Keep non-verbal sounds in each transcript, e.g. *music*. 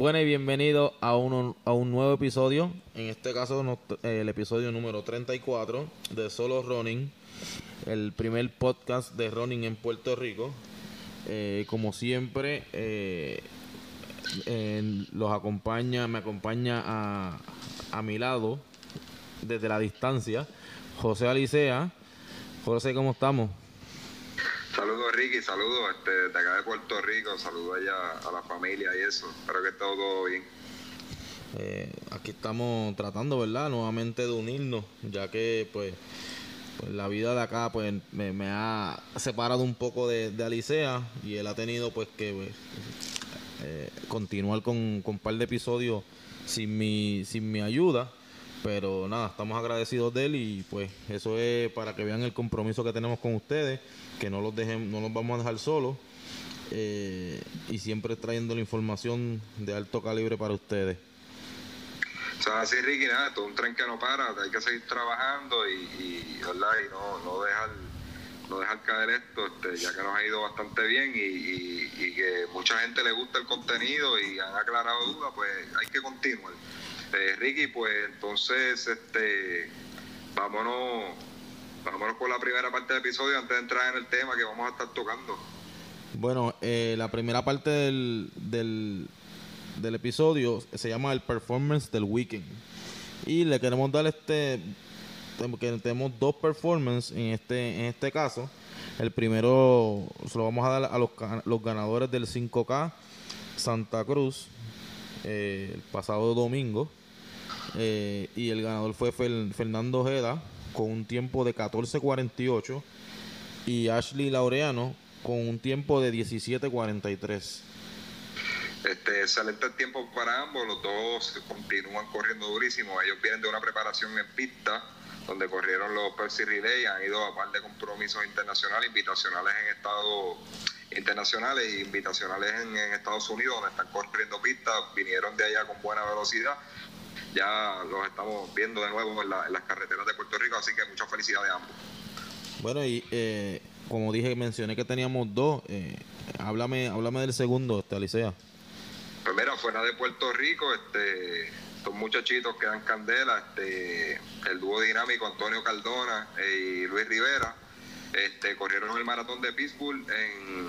Bueno y bienvenido a un, a un nuevo episodio. En este caso, el episodio número 34 de Solo Running, el primer podcast de running en Puerto Rico. Eh, como siempre, eh, los acompaña, me acompaña a, a mi lado, desde la distancia, José Alicea. José, ¿cómo estamos? Saludos Ricky, saludos este, de acá de Puerto Rico, saludos allá a la familia y eso, espero que esté todo bien. Eh, aquí estamos tratando, ¿verdad? Nuevamente de unirnos, ya que pues, pues la vida de acá pues me, ha separado un poco de, de Alicea y él ha tenido pues que pues, eh, continuar con, con un par de episodios sin mi, sin mi ayuda. Pero nada, estamos agradecidos de él y pues eso es para que vean el compromiso que tenemos con ustedes, que no los dejen, no los vamos a dejar solos eh, y siempre trayendo la información de alto calibre para ustedes. O sea, así Ricky, nada, es un tren que no para, hay que seguir trabajando y, y, no, dejar no dejar caer esto, este, ya que nos ha ido bastante bien y que mucha gente le gusta el contenido y han aclarado dudas, pues hay que continuar. Eh, Ricky, pues entonces, este, vámonos, vámonos con la primera parte del episodio antes de entrar en el tema que vamos a estar tocando. Bueno, eh, la primera parte del, del, del episodio se llama el performance del weekend. Y le queremos dar este, que tenemos dos performances en este, en este caso. El primero se lo vamos a dar a los, los ganadores del 5K Santa Cruz eh, el pasado domingo. Eh, y el ganador fue Fernando Ojeda con un tiempo de 14.48 y Ashley Laureano con un tiempo de 17.43. Este, excelente tiempo para ambos, los dos continúan corriendo durísimo. Ellos vienen de una preparación en pista, donde corrieron los Percy Relay, han ido a par de compromisos internacionales, invitacionales en Estados internacionales e invitacionales en, en Estados Unidos, donde están corriendo pistas, vinieron de allá con buena velocidad. Ya los estamos viendo de nuevo en, la- en las carreteras de Puerto Rico, así que mucha felicidad de ambos. Bueno, y eh, como dije, mencioné que teníamos dos. eh, háblame, háblame del segundo, este, Alicea. Pues mira, fuera de Puerto Rico, este, estos muchachitos que dan candela, este, el dúo dinámico Antonio Cardona y Luis Rivera, este, corrieron el maratón de Pittsburgh en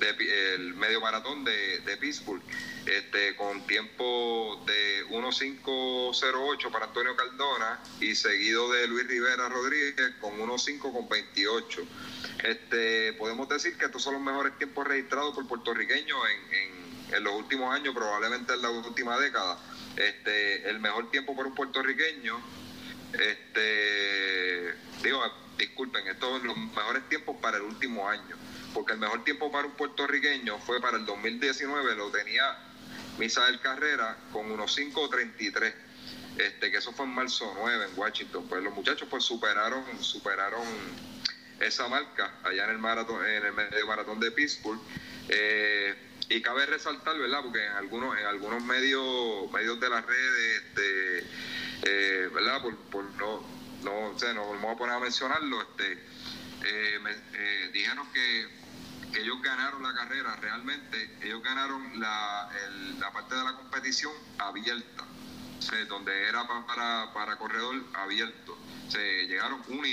de el medio maratón de, de Pittsburgh, este, con tiempo de 1.508 para Antonio Cardona y seguido de Luis Rivera Rodríguez con 1.5 con 28. Este, podemos decir que estos son los mejores tiempos registrados por puertorriqueños en, en, en los últimos años, probablemente en la última década. Este, el mejor tiempo por un puertorriqueño, este, digo, disculpen, estos son los mejores tiempos para el último año, porque el mejor tiempo para un puertorriqueño fue para el 2019, lo tenía Misael Carrera con unos 5.33, este, que eso fue en marzo 9 en Washington, pues los muchachos pues superaron, superaron esa marca allá en el maratón, en el medio maratón de Pittsburgh. Eh, y cabe resaltar, ¿verdad? Porque en algunos, en algunos medios, medios de las redes, este, eh, ¿verdad? Por, por no, no, sé, no vamos a poner a mencionarlo, este, eh, me- eh, dijeron que, ellos ganaron la carrera, realmente, ellos ganaron la, la parte de la competición abierta, donde era pa- para, para corredor abierto. Se llegaron uno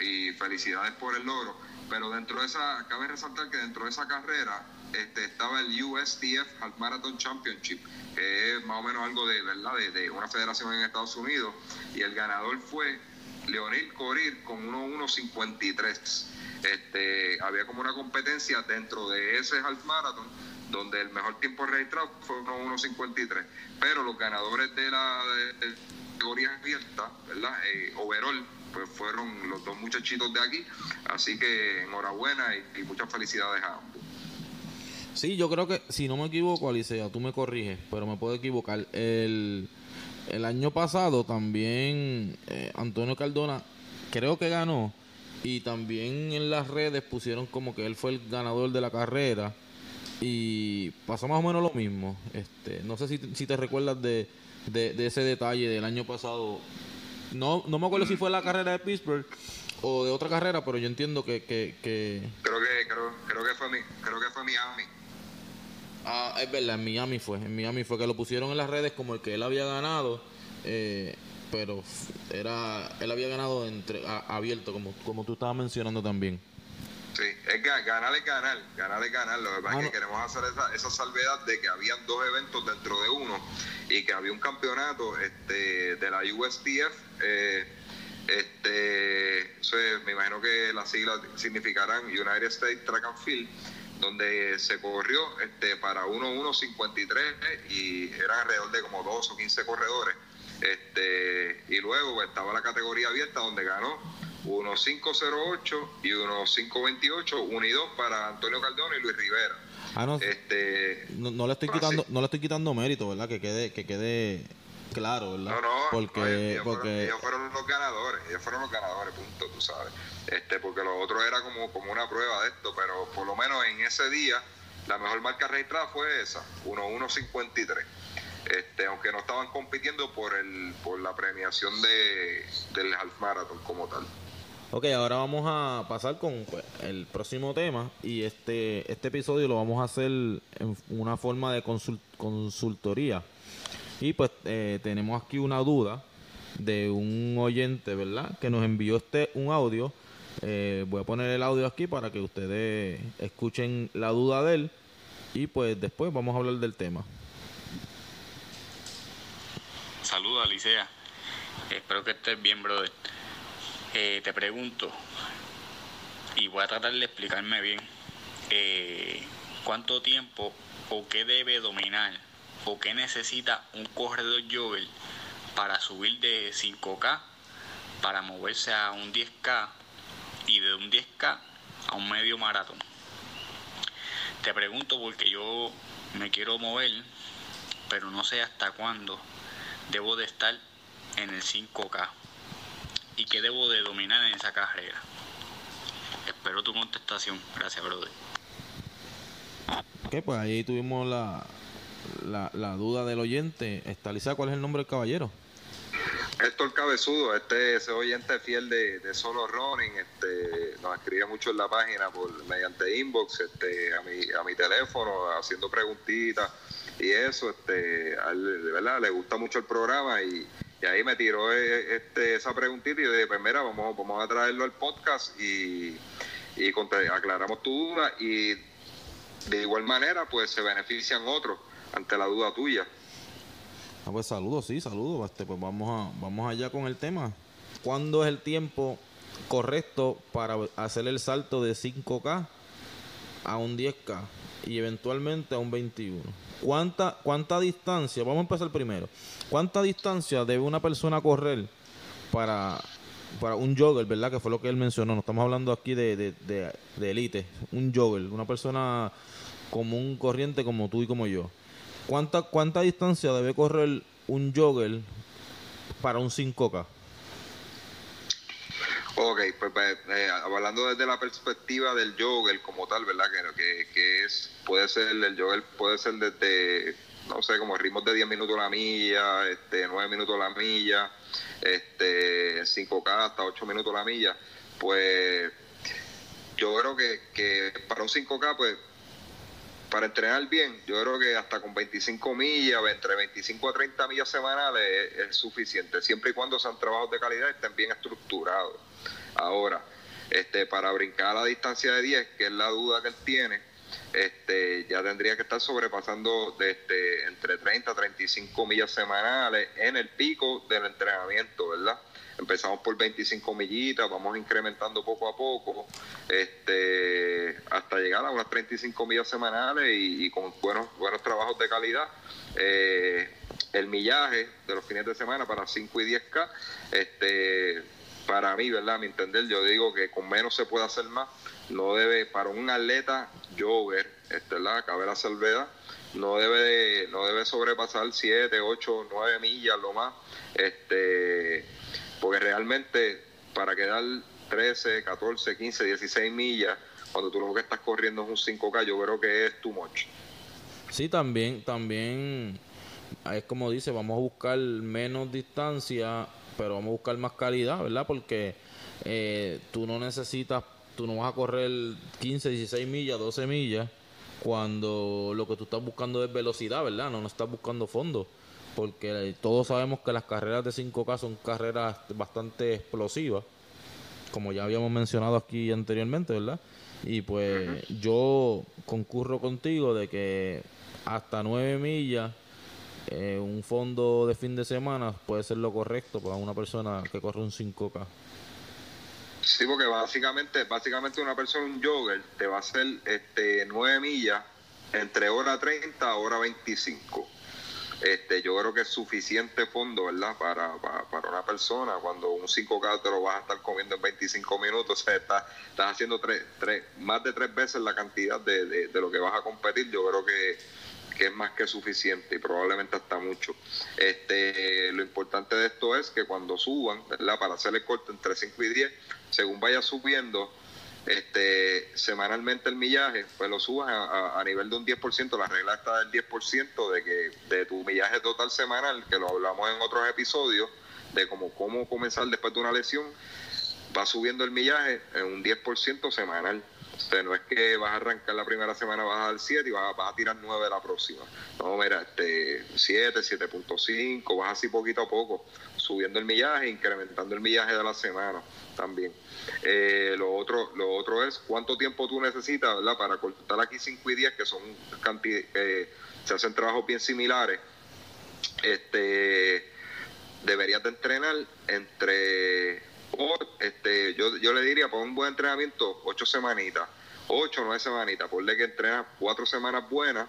y felicidades por el logro. Pero dentro de esa, cabe resaltar que dentro de esa carrera este, estaba el USDF Half Marathon Championship, que es más o menos algo de, ¿verdad? de una federación en Estados Unidos, y el ganador fue Leonel Corir con 1.153. Este, había como una competencia dentro de ese half marathon donde el mejor tiempo registrado fue 1.153. Pero los ganadores de la categoría abierta, ¿verdad? Eh, overall, pues fueron los dos muchachitos de aquí. Así que enhorabuena y, muchas felicidades a ambos. Sí, yo creo que, si no me equivoco, Alicea, tú me corriges, pero me puedo equivocar. El, el año pasado también eh, Antonio Cardona creo que ganó y también en las redes pusieron como que él fue el ganador de la carrera y pasó más o menos lo mismo. Este, no sé si, si te recuerdas de, de, ese detalle del año pasado. No, no me acuerdo si fue la carrera de Pittsburgh o de otra carrera, pero yo entiendo que... que, que... Creo que creo, creo que fue mi, creo que fue Miami. Ah, es verdad, en Miami fue. En Miami fue que lo pusieron en las redes como el que él había ganado. Eh, pero era él había ganado entre abierto, como, como tú estabas mencionando también. Sí, es ganar es ganar, ganar es ganar. Lo que pasa es que queremos hacer esa, esa salvedad de que habían dos eventos dentro de uno y que había un campeonato este, de la USTF. Eh, este, me imagino que las siglas significarán United States Track and Field donde se corrió este, para 1-1-53 y eran alrededor de como 2 o 15 corredores. Este, y luego estaba la categoría abierta donde ganó 1-5-08 y 1-5-28, unidos para Antonio Cardona y Luis Rivera. Ah, no, este, no, le estoy quitando, no le estoy quitando mérito, ¿verdad? Que quede, que quede claro, ¿verdad? No, no, porque, ellos, porque... Fueron, los ganadores, ellos fueron los ganadores, punto, tú sabes. Este, porque lo otro era como, como una prueba de esto, pero por lo menos en ese día la mejor marca registrada fue esa, 1-1-53. Este, aunque no estaban compitiendo por el por la premiación de, del half marathon como tal. Ok, ahora vamos a pasar con pues, el próximo tema y este este episodio lo vamos a hacer en una forma de consultoría. Y pues eh, tenemos aquí una duda de un oyente, ¿verdad? Que nos envió este un audio. Eh, voy a poner el audio aquí para que ustedes escuchen la duda de él y pues después vamos a hablar del tema. Saludos, Alicia. Espero que estés bien, brother. Eh, te pregunto, y voy a tratar de explicarme bien, eh, cuánto tiempo o qué debe dominar o qué necesita un corredor jogger para subir de 5K, para moverse a un 10K y de un 10K a un medio maratón. Te pregunto porque yo me quiero mover, pero no sé hasta cuándo debo de estar en el 5K y qué debo de dominar en esa carrera. Espero tu contestación. Gracias, brother. Ok, pues ahí tuvimos la, la, duda del oyente. Estaliza, ¿cuál es el nombre del caballero? Héctor Cabezudo, este ese oyente fiel de, Solo Running, este, nos escribe mucho en la página por mediante inbox, este, a mi, a mi teléfono, haciendo preguntitas y eso, este, de verdad, le gusta mucho el programa y, ahí me tiró eh, este, esa preguntita y yo dije, pues mira, vamos, vamos a traerlo al podcast y, y aclaramos tu duda y de igual manera pues se benefician otros ante la duda tuya. Ah, pues saludos, sí, saludos. Este, pues vamos, a, vamos allá con el tema. ¿Cuándo es el tiempo correcto para hacer el salto de 5K a un 10K y eventualmente a un 21? ¿Cuánta, ¿Cuánta distancia? Vamos a empezar primero. ¿Cuánta distancia debe una persona correr para, para un jogger, verdad? Que fue lo que él mencionó. No estamos hablando aquí de, de, de, elite. Un jogger, una persona común, corriente como tú y como yo. ¿Cuánta, cuánta distancia debe correr un jogger para un 5K? Ok, pues, pues eh, hablando desde la perspectiva del jogger como tal, ¿verdad? Que, que, es, puede ser, el jogger puede ser desde, no sé, como ritmos de 10 minutos la milla, este, 9 minutos la milla, este, 5K hasta 8 minutos la milla, pues yo creo que, que para un 5K, pues para entrenar bien, yo creo que hasta con 25 millas, entre 25 a 30 millas semanales es, suficiente, siempre y cuando sean trabajos de calidad estén bien estructurados. Ahora, este, para brincar a la distancia de 10, que es la duda que él tiene, este, ya tendría que estar sobrepasando de este, entre 30 a 35 millas semanales en el pico del entrenamiento, ¿verdad? Empezamos por 25 millitas, vamos incrementando poco a poco, este, hasta llegar a unas 35 millas semanales y, con buenos, buenos trabajos de calidad. Eh, el millaje de los fines de semana para 5 y 10K, este, para mí, ¿verdad? Mi entender, yo digo que con menos se puede hacer más. No debe, para un atleta jogger, este, ¿verdad? Cabe la salvedad, no debe, no debe sobrepasar 7, 8, 9 millas lo más, este, porque realmente para quedar 13, 14, 15, 16 millas, cuando tú lo que estás corriendo es un 5K, yo creo que es too much. Sí, también, también es como dice, vamos a buscar menos distancia, pero vamos a buscar más calidad, ¿verdad? Porque eh, tú no necesitas, tú no vas a correr 15, 16 millas, 12 millas, cuando lo que tú estás buscando es velocidad, ¿verdad? No, no estás buscando fondo. Porque todos sabemos que las carreras de 5K son carreras bastante explosivas, como ya habíamos mencionado aquí anteriormente, ¿verdad? Y pues yo concurro contigo de que hasta 9 millas eh, un fondo de fin de semana puede ser lo correcto para una persona que corre un 5K. Sí, porque básicamente, básicamente una persona, un jogger, te va a hacer este, 9 millas entre hora 30 a hora 25. Este, yo creo que es suficiente fondo, ¿verdad? Para, para, una persona, cuando un 5K te lo vas a estar comiendo en 25 minutos, *laughs* o sea, estás, estás haciendo tres, tres, más de tres veces la cantidad de, de lo que vas a competir, yo creo que que es más que suficiente y probablemente hasta mucho. Este, lo importante de esto es que cuando suban, ¿verdad? para hacer el corte entre 5 y 10, según vaya subiendo, este, semanalmente el millaje, pues lo subas a, nivel de un 10%, la regla está del 10% de que de tu millaje total semanal, que lo hablamos en otros episodios, de cómo, cómo comenzar después de una lesión, va subiendo el millaje en un 10% semanal no es que vas a arrancar la primera semana, vas a dar 7 y vas, a tirar 9 la próxima. No, mira, este 7, 7.5, vas así poquito a poco, subiendo el millaje, incrementando el millaje de la semana también. Eh, lo otro lo otro es cuánto tiempo tú necesitas, ¿verdad? Para cortar aquí 5 y 10, que son cantidades, eh, se hacen trabajos bien similares. Este deberías de entrenar entre este, yo, yo le diría, para un buen entrenamiento, ocho semanitas, ocho o nueve semanitas, ponle que entrenas cuatro semanas buenas,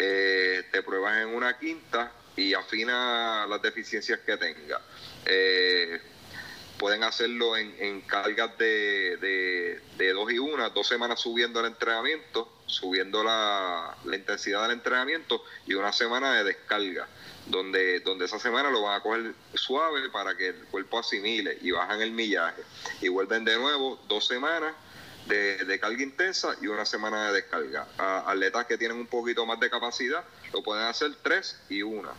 eh, te pruebas en una quinta y afina las deficiencias que tenga. Eh, pueden hacerlo en, cargas de, de, de, dos y una, dos semanas subiendo el entrenamiento, subiendo la, la intensidad del entrenamiento y una semana de descarga donde, donde esa semana lo van a coger suave para que el cuerpo asimile y bajan el millaje. Y vuelven de nuevo dos semanas de, carga intensa y una semana de descarga. atletas que tienen un poquito más de capacidad lo pueden hacer tres y una.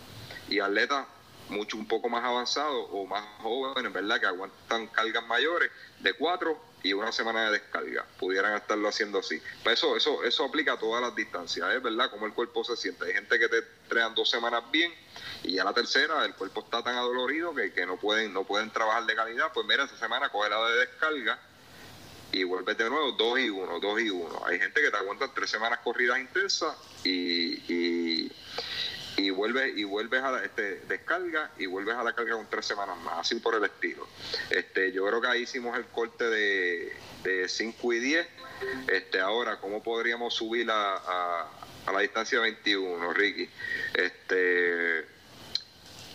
Y atletas mucho un poco más avanzados o más jóvenes, ¿verdad? Que aguantan cargas mayores de cuatro y una semana de descarga. Pudieran estarlo haciendo así. Pues eso, eso, eso aplica a todas las distancias, ¿es verdad? Como el cuerpo se siente. Hay gente que te trean dos semanas bien y ya la tercera el cuerpo está tan adolorido que, que no pueden, no pueden trabajar de calidad. Pues mira, esa semana coge la de descarga y vuelve de nuevo dos y uno, dos y uno. Hay gente que te aguanta tres semanas corridas intensas y y vuelves y vuelves a la, este, descarga y vuelves a la carga con tres semanas más, así por el estilo. Este, yo creo que ahí hicimos el corte de, de 5 y 10. Este, ahora, ¿cómo podríamos subir a, a, la distancia 21, Ricky? Este,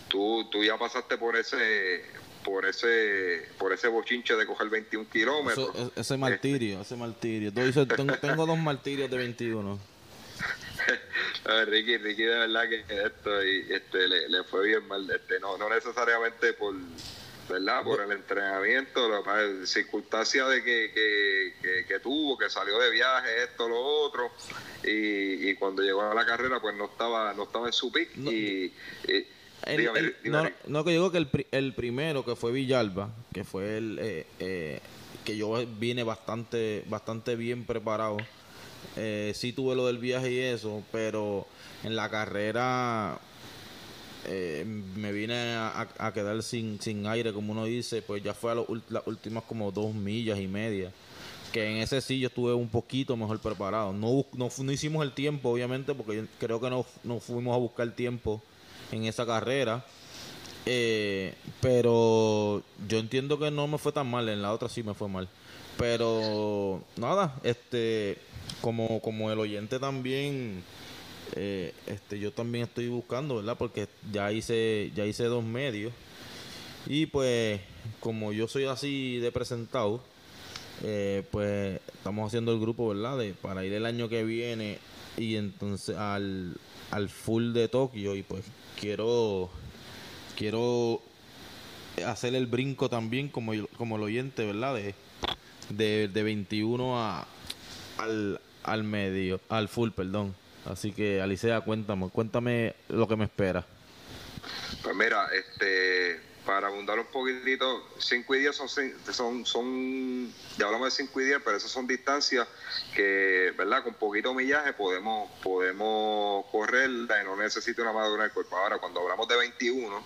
tú, tú ya pasaste por ese por ese por ese bochinche de coger 21 kilómetros. ese martirio, ese martirio. Tengo, *laughs* tengo dos martirios de 21. Ricky, Ricky de verdad que esto y este le, fue bien mal, este no, no necesariamente por verdad por el entrenamiento, la circunstancia de que, que, tuvo, que salió de viaje, esto, lo otro, y, cuando llegó a la carrera pues no estaba, no estaba en su pick y, no, que digo que el, el primero que fue Villalba, que fue el eh, eh, que yo vine bastante, bastante bien preparado eh, sí tuve lo del viaje y eso, pero en la carrera eh, me vine a, quedar sin, sin aire, como uno dice, pues ya fue a las últimas como dos millas y media. Que en ese sí yo estuve un poquito mejor preparado. No, no, no hicimos el tiempo, obviamente, porque creo que no, no fuimos a buscar tiempo en esa carrera. Eh, pero yo entiendo que no me fue tan mal, en la otra sí me fue mal. Pero nada, este como, como el oyente también, eh, este, yo también estoy buscando, ¿verdad? Porque ya hice, ya hice dos medios. Y pues, como yo soy así de presentado, eh, pues estamos haciendo el grupo, ¿verdad? De, para ir el año que viene y entonces al, al full de Tokio y pues quiero quiero hacer el brinco también como, como el oyente, ¿verdad? De, de, de 21 a, al, al medio, al full, perdón. Así que, Alicia, cuéntame, cuéntame lo que me espera. Pues mira, este, para abundar un poquitito, 5 y 10 son, son, son, ya hablamos de 5 y 10, pero esas son distancias que, ¿verdad? Con poquito millaje podemos, podemos correr y no necesita una madurez del cuerpo. Ahora, cuando hablamos de 21,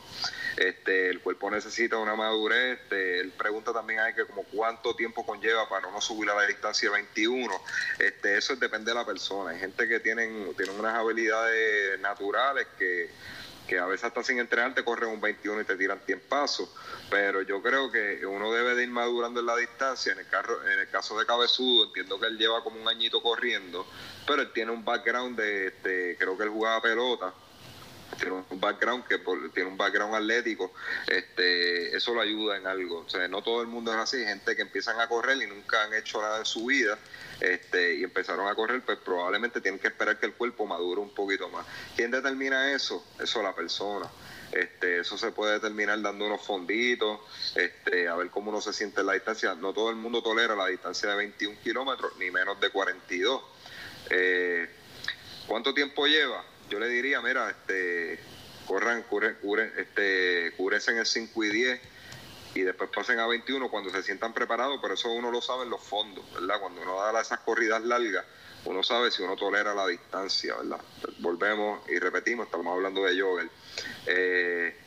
este, el cuerpo necesita una madurez, este, él pregunta también hay que como cuánto tiempo conlleva para no subir a la distancia de 21, este, eso depende de la persona, hay gente que tienen, tienen unas habilidades naturales que que a veces hasta sin entrenar te corren un 21 y te tiran pasos pero yo creo que uno debe de ir madurando en la distancia. En el, carro, en el caso de Cabezudo, entiendo que él lleva como un añito corriendo, pero él tiene un background de, este, creo que él jugaba pelota, tiene un background que tiene un background atlético, este, eso lo ayuda en algo. O sea, no todo el mundo es así, gente que empiezan a correr y nunca han hecho nada en su vida, este, y empezaron a correr, pues probablemente tienen que esperar que el cuerpo madure un poquito más. ¿Quién determina eso? Eso la persona. Este, eso se puede determinar dando unos fonditos, este, a ver cómo uno se siente en la distancia. No todo el mundo tolera la distancia de 21 kilómetros, ni menos de 42. Eh, ¿Cuánto tiempo lleva? Yo le diría, mira, este, corran, curen, curen, este, en el 5 y 10 y después pasen a 21 cuando se sientan preparados, pero eso uno lo sabe en los fondos, ¿verdad? Cuando uno da esas corridas largas, uno sabe si uno tolera la distancia, ¿verdad? Volvemos y repetimos, estamos hablando de jogger. Eh,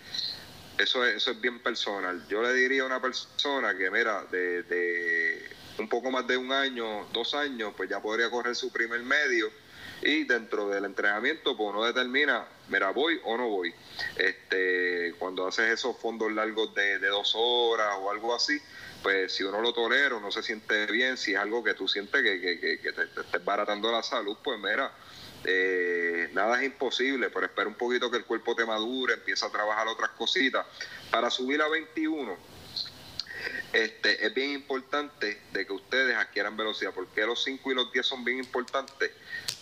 eso, es, eso es bien personal. Yo le diría a una persona que, mira, de, de un poco más de un año, dos años, pues ya podría correr su primer medio y dentro del entrenamiento pues uno determina, mira, voy o no voy. Este, cuando haces esos fondos largos de, dos horas o algo así, pues si uno lo tolera, no se siente bien, si es algo que tú sientes que, que, que, te, estés baratando la salud, pues mira, eh, nada es imposible, pero espera un poquito que el cuerpo te madure, empieza a trabajar otras cositas. Para subir a 21, este, es bien importante de que ustedes adquieran velocidad. porque los 5 y los 10 son bien importantes?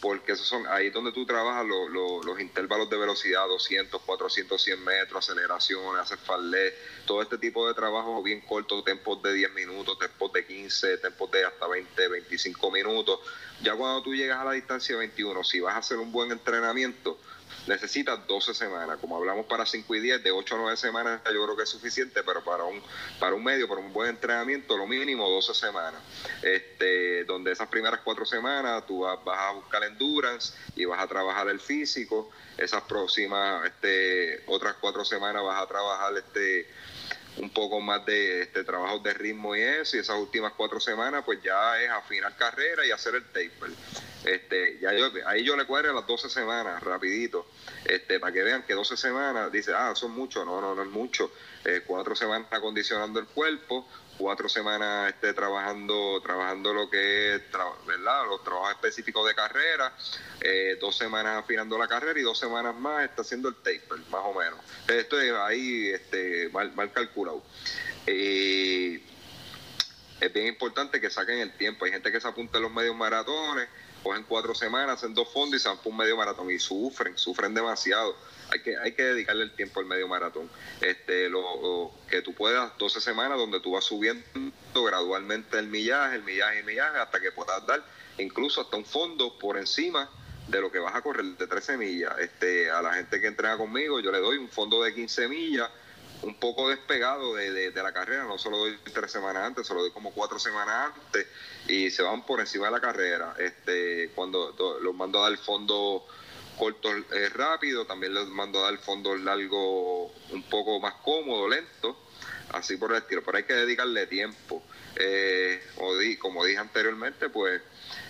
Porque esos son ahí donde tú trabajas los intervalos de velocidad, 200, 400, 100 metros, aceleraciones, hacer farlé, todo este tipo de trabajo bien corto, tempos de 10 minutos, tempos de 15, tempos de hasta 20, 25 minutos. Ya cuando tú llegas a la distancia 21, si vas a hacer un buen entrenamiento, necesitas 12 semanas. Como hablamos para 5 y 10, de 8 a 9 semanas yo creo que es suficiente, pero para un, para un medio, para un buen entrenamiento, lo mínimo 12 semanas. Este, donde esas primeras 4 semanas tú vas, a buscar endurance y vas a trabajar el físico. Esas próximas, este, otras 4 semanas vas a trabajar este un poco más de este trabajo de ritmo y eso, y esas últimas cuatro semanas pues ya es afinar carrera y hacer el taper. Este, ya yo, ahí yo le cuadro las 12 semanas, rapidito, este, para que vean que 12 semanas, dice, ah, son mucho, no, no, no es mucho, eh, cuatro semanas acondicionando el cuerpo, cuatro semanas este, trabajando trabajando lo que es verdad los trabajos específicos de carrera eh, dos semanas afinando la carrera y dos semanas más está haciendo el taper más o menos. Esto es ahí este mal, mal calculado. Es bien importante que saquen el tiempo. Hay gente que se apunta en los medios maratones cogen cuatro semanas, hacen dos fondos y se van por un medio maratón y sufren, sufren demasiado. Hay que, hay que dedicarle el tiempo al medio maratón. Este, lo, que tú puedas 12 semanas donde tú vas subiendo gradualmente el millaje, el millaje, el millaje, hasta que puedas dar incluso hasta un fondo por encima de lo que vas a correr de 13 millas. Este, a la gente que entrena conmigo, yo le doy un fondo de 15 millas un poco despegado de, de, la carrera, no solo doy tres semanas antes, solo doy como cuatro semanas antes y se van por encima de la carrera. Este, cuando los mando a dar fondo corto eh, rápido, también los mando a dar fondo largo un poco más cómodo, lento, así por el estilo, pero hay que dedicarle tiempo. Eh, como dije anteriormente, pues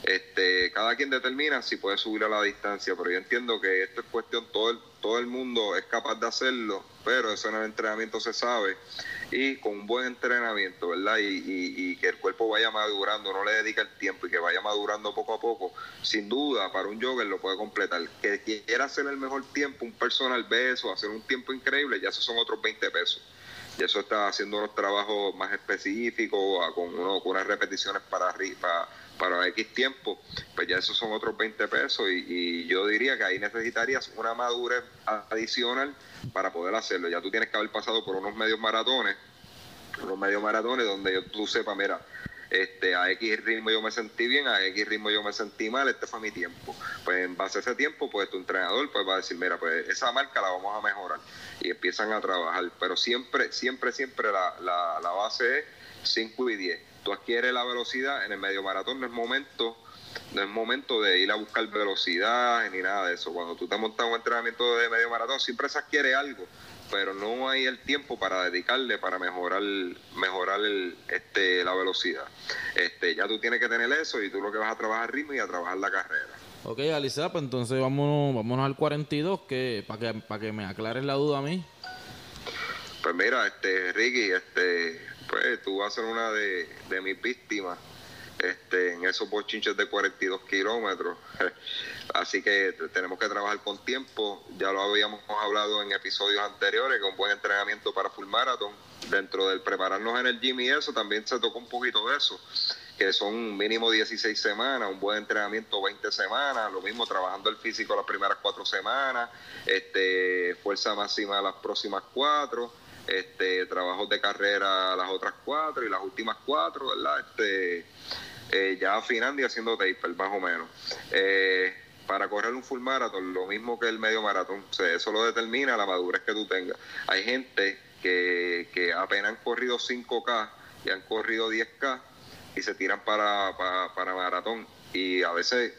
este, cada quien determina si puede subir a la distancia, pero yo entiendo que esto es cuestión, todo el, todo el mundo es capaz de hacerlo, pero eso en el entrenamiento se sabe y con un buen entrenamiento, ¿verdad? Y, que el cuerpo vaya madurando, no le dedica el tiempo y que vaya madurando poco a poco, sin duda para un jogger lo puede completar. Que quiera hacer el mejor tiempo, un personal beso, hacer un tiempo increíble, ya esos son otros 20 pesos. y eso está haciendo unos trabajos más específicos, con, uno, con unas repeticiones para, para, para X tiempo, pues ya esos son otros 20 pesos y, yo diría que ahí necesitarías una madurez adicional para poder hacerlo. Ya tú tienes que haber pasado por unos medios maratones, unos medios maratones donde tú sepas, mira, este, a X ritmo yo me sentí bien, a X ritmo yo me sentí mal, este fue mi tiempo. Pues en base a ese tiempo, pues tu entrenador pues va a decir, mira, pues esa marca la vamos a mejorar y empiezan a trabajar. Pero siempre, siempre, siempre la, la, la base es 5 y 10. Tú adquieres la velocidad en el medio maratón, no es momento no es momento de ir a buscar velocidad ni nada de eso. Cuando tú te montas un entrenamiento de medio maratón, siempre se adquiere algo pero no hay el tiempo para dedicarle para mejorar mejorar el, este la velocidad. Este, ya tú tienes que tener eso y tú lo que vas a trabajar ritmo y a trabajar la carrera. Ok, Alicia, pues entonces vámonos, vámonos al 42 que para que para que me aclares la duda a mí. Pues mira, este Ricky, este pues tú vas a ser una de, de mis víctimas este, en esos bochinches de 42 kilómetros. *laughs* Así que tenemos que trabajar con tiempo. Ya lo habíamos hablado en episodios anteriores, con buen entrenamiento para full marathon. Dentro del prepararnos en el gym y eso, también se tocó un poquito de eso, que son mínimo 16 semanas, un buen entrenamiento 20 semanas, lo mismo trabajando el físico las primeras cuatro semanas, este, fuerza máxima las próximas cuatro este, trabajos de carrera las otras cuatro y las últimas cuatro, ¿verdad? Este, eh, ya afinando y haciendo taper, más o menos. Eh, para correr un full marathon, lo mismo que el medio maratón, eso lo determina la madurez que tú tengas. Hay gente que, que apenas han corrido 5K y han corrido 10K y se tiran para, para, para maratón y a veces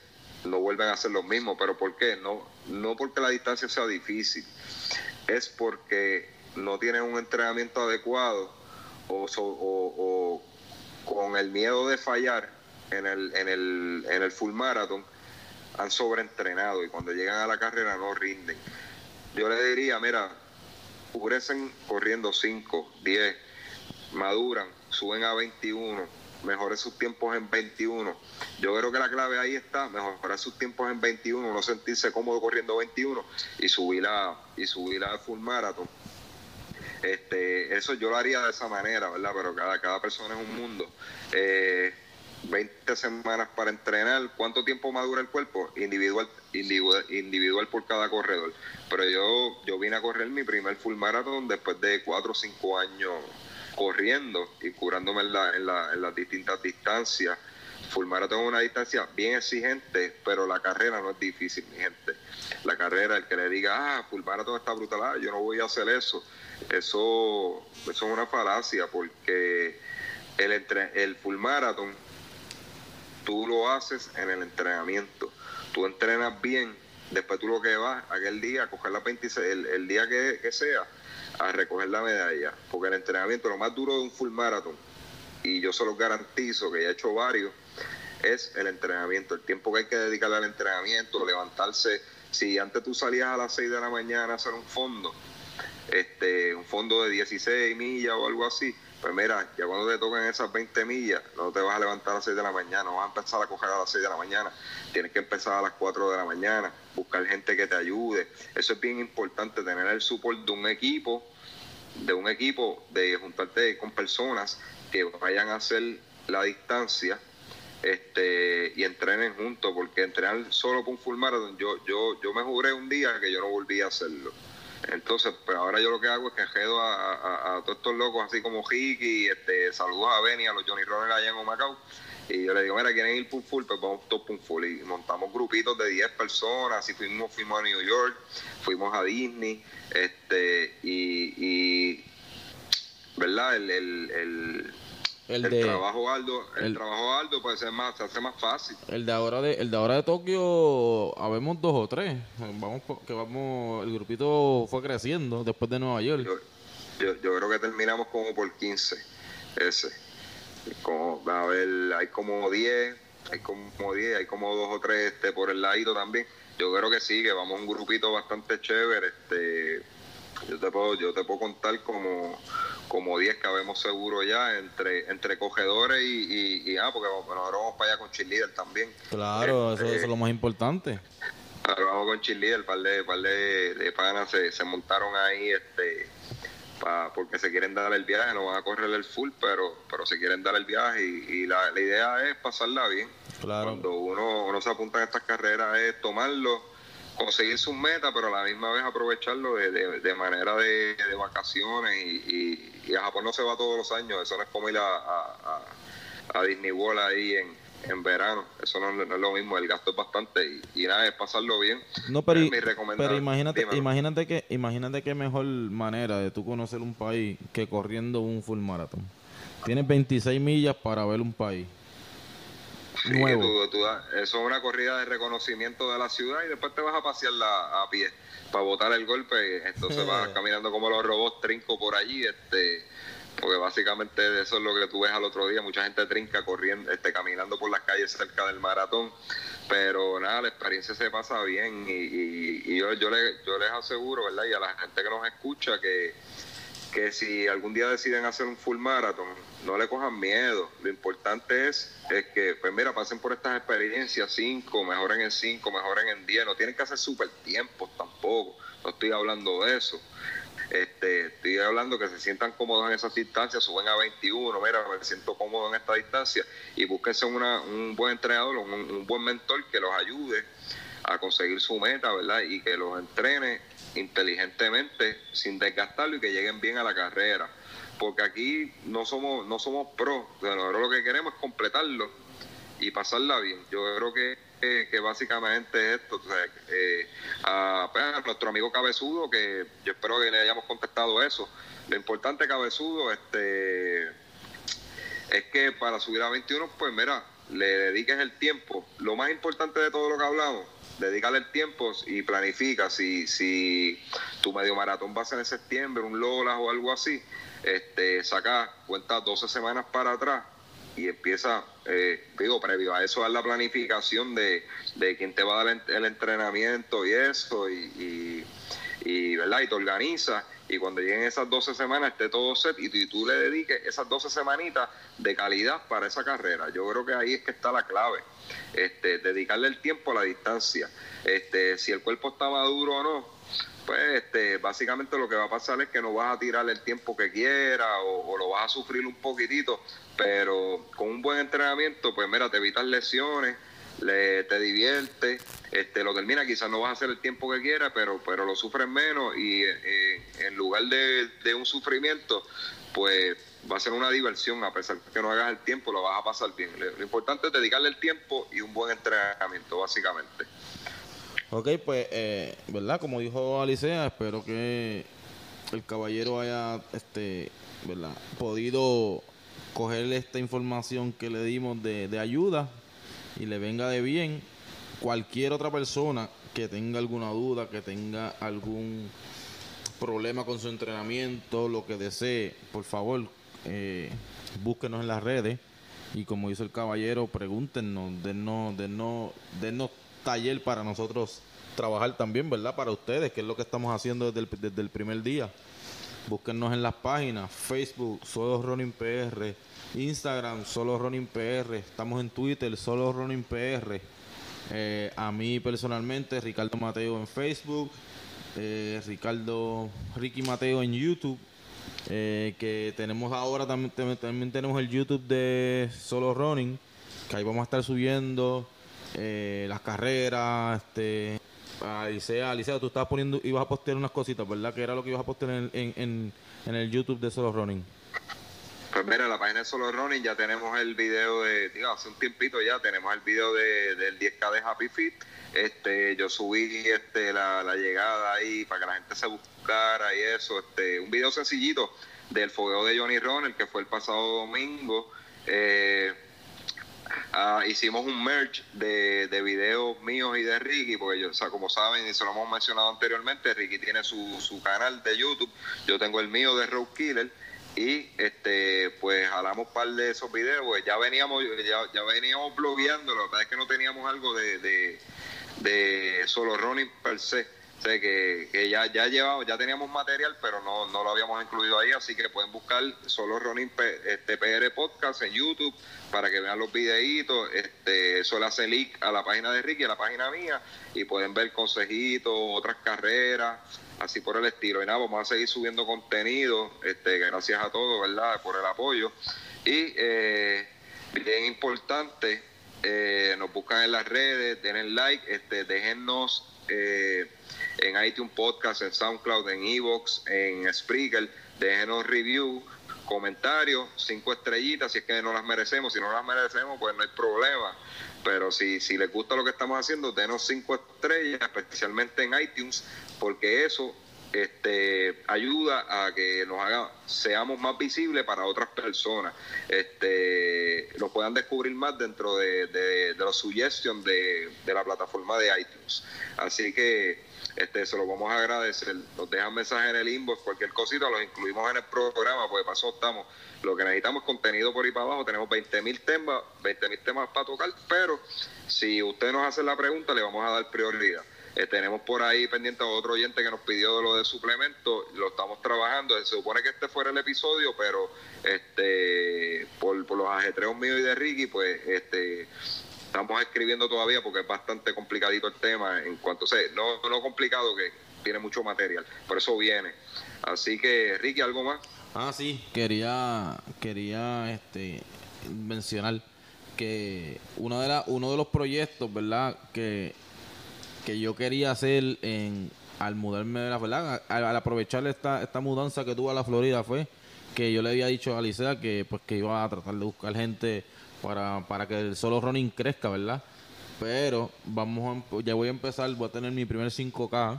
no vuelven a hacer lo mismo, pero ¿por qué? No, no porque la distancia sea difícil, es porque no tienen un entrenamiento adecuado o, o, con el miedo de fallar en el, en el, en el full marathon han sobreentrenado y cuando llegan a la carrera no rinden. Yo le diría, mira, cubrecen corriendo 5, 10, maduran, suben a 21, mejoren sus tiempos en 21. Yo creo que la clave ahí está, mejorar sus tiempos en 21, no sentirse cómodo corriendo 21 y subir a, y subir a full marathon este, eso yo lo haría de esa manera, ¿verdad? Pero cada, cada persona es un mundo. Eh, 20 semanas para entrenar, ¿cuánto tiempo madura el cuerpo? Individual, individual, individual por cada corredor. Pero yo, yo vine a correr mi primer full marathon después de 4 o 5 años corriendo y curándome en, la, en, la, en las distintas distancias. Full marathon es una distancia bien exigente, pero la carrera no es difícil, mi gente. La carrera, el que le diga, ah, full marathon está brutal, ah, yo no voy a hacer eso eso, eso es una falacia porque el, el full marathon tú lo haces en el entrenamiento. Tú entrenas bien, después tú lo que vas aquel día a coger la 26, el, día que, sea, a recoger la medalla. Porque el entrenamiento, lo más duro de un full marathon, y yo se lo garantizo que ya he hecho varios, es el entrenamiento, el tiempo que hay que dedicarle al entrenamiento, levantarse. Si antes tú salías a las 6 de la mañana a hacer un fondo, este, un fondo de 16 millas o algo así, pues mira, ya cuando te tocan esas 20 millas, no te vas a levantar a las 6 de la mañana, no vas a empezar a coger a las 6 de la mañana, tienes que empezar a las 4 de la mañana, buscar gente que te ayude. Eso es bien importante, tener el support de un equipo, de un equipo, de juntarte con personas que vayan a hacer la distancia este y entrenen juntos, porque entrenar solo con full marathon, yo, yo, yo me juré un día que yo no volví a hacerlo entonces, pues ahora yo lo que hago es que quedo a, todos estos locos, así como Hiki, este, saludos a Benny, a los Johnny Runner allá en Omacao. Y yo le digo, mira, ¿quieren ir full? Pues vamos todos full. Y montamos grupitos de 10 personas, así fuimos, fuimos a New York, fuimos a Disney, este, y, y ¿verdad? el el, trabajo alto, el, trabajo alto puede ser más, se hace más fácil. El de ahora de, el de ahora de Tokio, habemos dos o tres. Vamos, que vamos, el grupito fue creciendo después de Nueva York. Yo, yo, creo que terminamos como por 15, ese. Como, a ver, hay como 10, hay como 10, hay como dos o tres este, por el lado también. Yo creo que sí, que vamos un grupito bastante chévere. Este, yo te puedo, yo te puedo contar como como 10 cabemos seguro ya entre entre cogedores y, y, ah, porque nosotros vamos para allá con cheerleader también. Claro, eso, es lo más importante. Ahora vamos con cheerleader, par de, par de, de panas se, se montaron ahí este pa- porque se quieren dar el viaje, no van a correr el full, pero, pero se quieren dar el viaje y, y la, la idea es pasarla bien. Claro. Cuando uno, uno se apunta en estas carreras es tomarlo, conseguir sus metas, pero a la misma vez aprovecharlo de, de- de manera de, de vacaciones y, y- y a Japón no se va todos los años, eso no es como ir a, a, Disney World ahí en, en verano, eso no, no es lo mismo, el gasto es bastante y, y nada, es pasarlo bien. No, pero, Es i- mi recomendación. pero imagínate, Dímelo. imagínate que, imagínate qué mejor manera de tú conocer un país que corriendo un full maratón. Tienes 26 millas para ver un país. Sí, nuevo. tú- tú eso es una corrida de reconocimiento de la ciudad y después te vas a pasearla a pie para botar el golpe. Entonces vas caminando como los robots trinco por allí, este, porque básicamente eso es lo que tú ves al otro día. Mucha gente trinca corriendo, este, caminando por las calles cerca del maratón. Pero nada, la experiencia se pasa bien y, y- y yo, yo, le- yo les aseguro, ¿verdad? Y a la gente que nos escucha que que si algún día deciden hacer un full marathon, no le cojan miedo. Lo importante es, es que, pues mira, pasen por estas experiencias, 5, mejoren en 5, mejoren en 10. No tienen que hacer super tiempos tampoco. No estoy hablando de eso. Este, estoy hablando que se sientan cómodos en esas distancias, suben a 21, mira, me siento cómodo en esta distancia y búsquense una, un buen entrenador, un, un buen mentor que los ayude a conseguir su meta, ¿verdad? Y que los entrene inteligentemente, sin desgastarlo y que lleguen bien a la carrera. Porque aquí no somos no somos pros, o sea, nosotros lo que queremos es completarlo y pasarla bien. Yo creo que, que, que básicamente es esto. o sea, eh, a, pues, a nuestro amigo Cabezudo, que yo espero que le hayamos contestado eso. Lo importante, Cabezudo, este es que para subir a 21, pues mira, le dediques el tiempo. Lo más importante de todo lo que hablamos, dedícale el tiempo y planifica. Si, si tu medio maratón va a ser en septiembre, un Lola o algo así, este, saca cuenta 12 semanas para atrás y empieza, eh, digo, previo a eso, dar la planificación de, de quién te va a dar el, el entrenamiento y eso, y, y, y, ¿verdad? y te organiza. Y cuando lleguen esas 12 semanas esté todo set y tú, y tú le dediques esas 12 semanitas de calidad para esa carrera. Yo creo que ahí es que está la clave. Este, dedicarle el tiempo a la distancia. Este, si el cuerpo está maduro o no, pues este, básicamente lo que va a pasar es que no vas a tirar el tiempo que quieras o, o lo vas a sufrir un poquitito, pero con un buen entrenamiento, pues mira, te evitas lesiones, le, te divierte, este, lo termina, quizás no vas a hacer el tiempo que quieras, pero, pero lo sufres menos y eh, en lugar de, de un sufrimiento, pues va a ser una diversión, a pesar que no hagas el tiempo, lo vas a pasar bien. Lo importante es dedicarle el tiempo y un buen entrenamiento, básicamente. Ok, pues, eh, ¿verdad? Como dijo Alicea, espero que el caballero haya, este, ¿verdad? Podido coger esta información que le dimos de, de ayuda y le venga de bien. Cualquier otra persona que tenga alguna duda, que tenga algún problema con su entrenamiento, lo que desee, por favor, eh, búsquenos en las redes y como hizo el caballero, pregúntenos, dennos, dennos, dennos taller para nosotros trabajar también, ¿verdad? Para ustedes, que es lo que estamos haciendo desde el, primer día. Búsquennos en las páginas, Facebook, Solo Running PR, Instagram, Solo Running PR, estamos en Twitter, Solo Running PR. Eh, a mí personalmente, Ricardo Mateo en Facebook, eh, Ricardo, Ricky Mateo en YouTube. eh, que tenemos ahora también, también- tenemos el YouTube de Solo Running, que ahí vamos a estar subiendo las carreras, este, Alicia, Alicia, tú estabas poniendo, ibas a postear unas cositas, ¿verdad? Que era lo que ibas a postear en, en, en el YouTube de Solo Running. Pues mira, la página de Solo Running ya tenemos el video de, digo, hace un tiempito ya tenemos el video de, del 10K de Happy Fit. Este, yo subí este la, la llegada ahí para que la gente se buscara y eso, este, un video sencillito del fogueo de Johnny Runner que fue el pasado domingo. Eh, ah, hicimos un merch de, de videos míos y de Ricky, porque yo, o sea, como saben y se lo hemos mencionado anteriormente, Ricky tiene su, su canal de YouTube, yo tengo el mío de Road Killer y este pues jalamos un par de esos videos, pues ya veníamos ya, veníamos blogueando, la verdad es que no teníamos algo de, de, de solo running per se. O sea, que, ya, ya llevamos, ya teníamos material, pero no, no lo habíamos incluido ahí, así que pueden buscar solo Running P- este, PR Podcast en YouTube para que vean los videitos. Este, eso le hace link a la página de Ricky, a la página mía, y pueden ver consejitos, otras carreras, así por el estilo. Y nada, vamos a seguir subiendo contenido, este, gracias a todos, ¿verdad?, por el apoyo. Y eh, bien importante, eh, nos buscan en las redes, denle like, este, déjennos eh, en iTunes Podcast, en SoundCloud, en Evox, en Spreaker, déjenos review, comentarios, cinco estrellitas, si es que no las merecemos, si no las merecemos, pues no hay problema. Pero si, si les gusta lo que estamos haciendo, denos cinco estrellas, especialmente en iTunes, porque eso este, ayuda a que nos haga, seamos más visibles para otras personas, este, nos puedan descubrir más dentro de, de, de los suggestions de, de la plataforma de iTunes. Así que este, se lo vamos a agradecer. Nos dejan mensajes en el inbox, cualquier cosita, los incluimos en el programa, porque pasó estamos. Lo que necesitamos es contenido por ahí para abajo. Tenemos 20 mil temas, 20 mil temas para tocar, pero si usted nos hace la pregunta, le vamos a dar prioridad. Eh, tenemos por ahí pendiente a otro oyente que nos pidió lo de suplemento, lo estamos trabajando. Se supone que este fuera el episodio, pero este por, por los ajetreos míos y de Ricky, pues este estamos escribiendo todavía porque es bastante complicadito el tema en cuanto sé, no, no complicado que tiene mucho material, por eso viene. Así que Ricky, ¿algo más? Ah, sí, quería quería este mencionar que uno de la, uno de los proyectos, ¿verdad? que que yo quería hacer en al mudarme de la verdad, al, al aprovechar esta esta mudanza que tuve a la Florida fue que yo le había dicho a Alicia que pues que iba a tratar de buscar gente para, para que el solo running crezca, ¿verdad? Pero vamos a, emp- ya voy a empezar, voy a tener mi primer 5K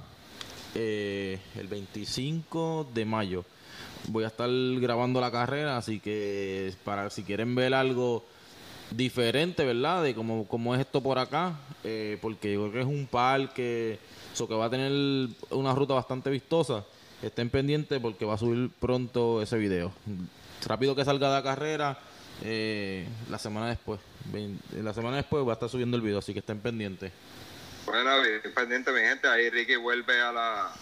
eh, el 25 de mayo. Voy a estar grabando la carrera, así que para si quieren ver algo diferente, ¿verdad? De cómo, cómo es esto por acá, eh, porque yo creo que es un parque, eso que va a tener una ruta bastante vistosa. Estén pendientes porque va a subir pronto ese video. Rápido que salga de la carrera, eh, la semana después. Vein- La semana después va a estar subiendo el video, así que estén pendientes. Bueno, pendiente mi gente, ahí Ricky vuelve a la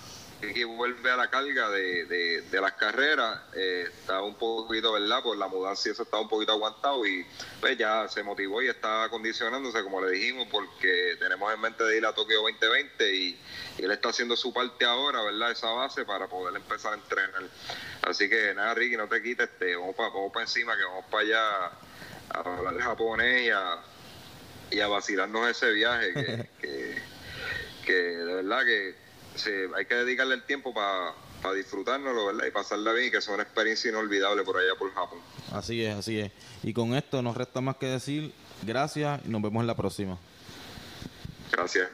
Ricky vuelve a la carga de, de, de las carreras, eh, está un poquito, ¿verdad? Por la mudanza y eso está un poquito aguantado y pues ya se motivó y está acondicionándose, como le dijimos, porque tenemos en mente de ir a Tokio 2020 y, y él está haciendo su parte ahora, ¿verdad? Esa base para poder empezar a entrenar. Así que nada, Ricky, no te quites, este, vamos para vamos pa encima, que vamos para allá a hablar japonés y a, y a vacilarnos ese viaje que, *laughs* que, que de verdad que se, hay que dedicarle el tiempo para disfrutárnoslo, ¿verdad? Y pasarla bien y que sea una experiencia inolvidable por allá por Japón. Así es, así es. Y con esto nos resta más que decir gracias y nos vemos en la próxima. Gracias.